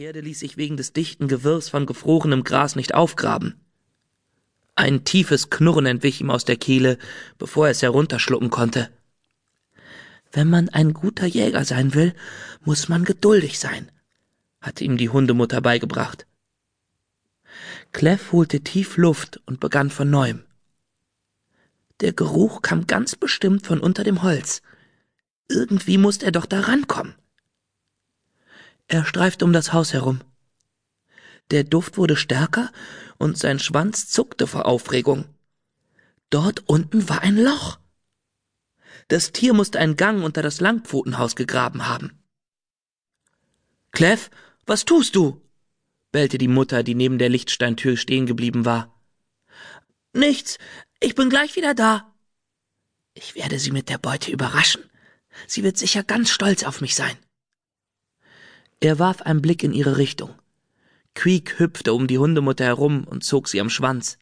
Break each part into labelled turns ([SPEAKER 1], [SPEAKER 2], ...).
[SPEAKER 1] Erde ließ sich wegen des dichten Gewirrs von gefrorenem Gras nicht aufgraben. Ein tiefes Knurren entwich ihm aus der Kehle, bevor er es herunterschlucken konnte. Wenn man ein guter Jäger sein will, muss man geduldig sein, hatte ihm die Hundemutter beigebracht. Clef holte tief Luft und begann von neuem. Der Geruch kam ganz bestimmt von unter dem Holz. Irgendwie musste er doch da rankommen. Er streifte um das Haus herum. Der Duft wurde stärker und sein Schwanz zuckte vor Aufregung. Dort unten war ein Loch. Das Tier musste einen Gang unter das Langpfotenhaus gegraben haben. Clef, was tust du? bellte die Mutter, die neben der Lichtsteintür stehen geblieben war. Nichts, ich bin gleich wieder da. Ich werde sie mit der Beute überraschen. Sie wird sicher ganz stolz auf mich sein. Er warf einen Blick in ihre Richtung. Creek hüpfte um die Hundemutter herum und zog sie am Schwanz.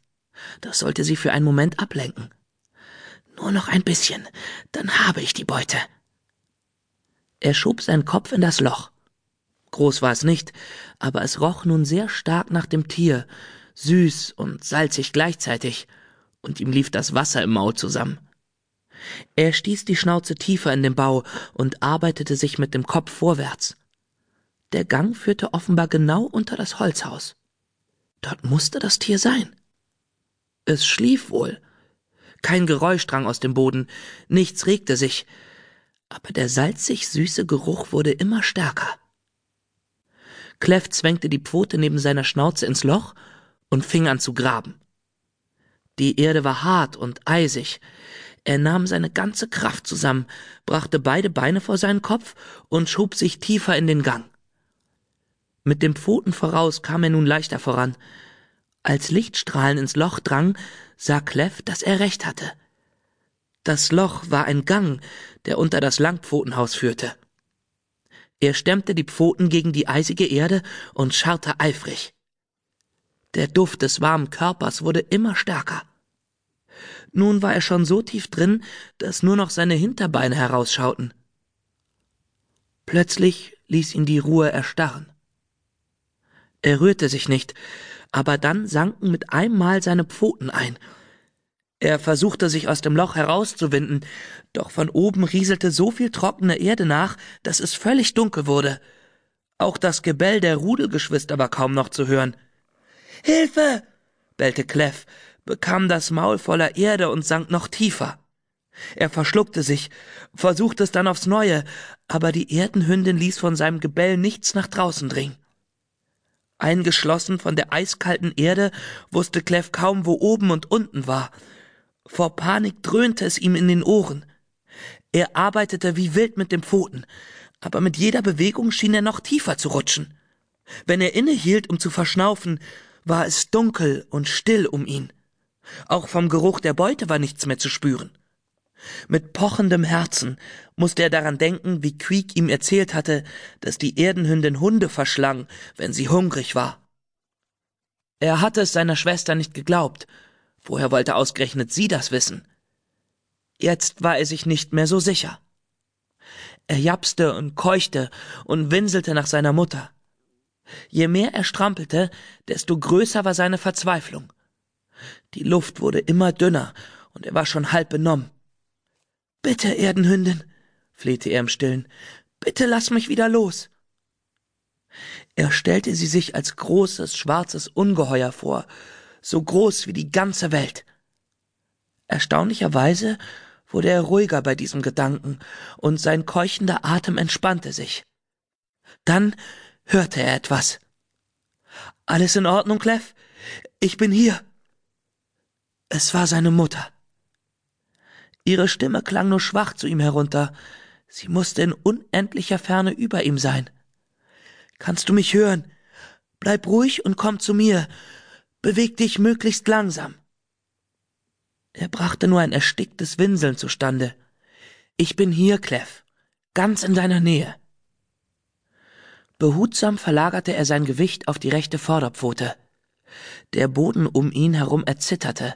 [SPEAKER 1] Das sollte sie für einen Moment ablenken. Nur noch ein bisschen, dann habe ich die Beute. Er schob seinen Kopf in das Loch. Groß war es nicht, aber es roch nun sehr stark nach dem Tier, süß und salzig gleichzeitig, und ihm lief das Wasser im Maul zusammen. Er stieß die Schnauze tiefer in den Bau und arbeitete sich mit dem Kopf vorwärts. Der Gang führte offenbar genau unter das Holzhaus. Dort musste das Tier sein. Es schlief wohl. Kein Geräusch drang aus dem Boden, nichts regte sich, aber der salzig süße Geruch wurde immer stärker. Clef zwängte die Pfote neben seiner Schnauze ins Loch und fing an zu graben. Die Erde war hart und eisig. Er nahm seine ganze Kraft zusammen, brachte beide Beine vor seinen Kopf und schob sich tiefer in den Gang. Mit den Pfoten voraus kam er nun leichter voran. Als Lichtstrahlen ins Loch drangen, sah Clef, dass er recht hatte. Das Loch war ein Gang, der unter das Langpfotenhaus führte. Er stemmte die Pfoten gegen die eisige Erde und scharrte eifrig. Der Duft des warmen Körpers wurde immer stärker. Nun war er schon so tief drin, dass nur noch seine Hinterbeine herausschauten. Plötzlich ließ ihn die Ruhe erstarren. Er rührte sich nicht, aber dann sanken mit einmal seine Pfoten ein. Er versuchte sich aus dem Loch herauszuwinden, doch von oben rieselte so viel trockene Erde nach, dass es völlig dunkel wurde. Auch das Gebell der Rudelgeschwister war kaum noch zu hören. Hilfe! bellte Clef, bekam das Maul voller Erde und sank noch tiefer. Er verschluckte sich, versuchte es dann aufs Neue, aber die Erdenhündin ließ von seinem Gebell nichts nach draußen dringen. Eingeschlossen von der eiskalten Erde wusste Clef kaum, wo oben und unten war. Vor Panik dröhnte es ihm in den Ohren. Er arbeitete wie wild mit den Pfoten, aber mit jeder Bewegung schien er noch tiefer zu rutschen. Wenn er innehielt, um zu verschnaufen, war es dunkel und still um ihn. Auch vom Geruch der Beute war nichts mehr zu spüren. Mit pochendem Herzen musste er daran denken, wie Creek ihm erzählt hatte, dass die Erdenhündin Hunde verschlang, wenn sie hungrig war. Er hatte es seiner Schwester nicht geglaubt. Woher wollte ausgerechnet sie das wissen? Jetzt war er sich nicht mehr so sicher. Er japste und keuchte und winselte nach seiner Mutter. Je mehr er strampelte, desto größer war seine Verzweiflung. Die Luft wurde immer dünner, und er war schon halb benommen. Bitte, Erdenhündin, flehte er im Stillen, bitte lass mich wieder los. Er stellte sie sich als großes, schwarzes Ungeheuer vor, so groß wie die ganze Welt. Erstaunlicherweise wurde er ruhiger bei diesem Gedanken, und sein keuchender Atem entspannte sich. Dann hörte er etwas. Alles in Ordnung, Clef? Ich bin hier. Es war seine Mutter. Ihre Stimme klang nur schwach zu ihm herunter. Sie musste in unendlicher Ferne über ihm sein. Kannst du mich hören? Bleib ruhig und komm zu mir. Beweg dich möglichst langsam. Er brachte nur ein ersticktes Winseln zustande. Ich bin hier, Clef, ganz in deiner Nähe. Behutsam verlagerte er sein Gewicht auf die rechte Vorderpfote. Der Boden um ihn herum erzitterte,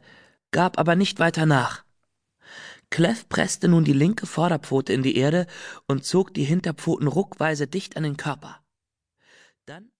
[SPEAKER 1] gab aber nicht weiter nach. Clef presste nun die linke Vorderpfote in die Erde und zog die Hinterpfoten ruckweise dicht an den Körper. Dann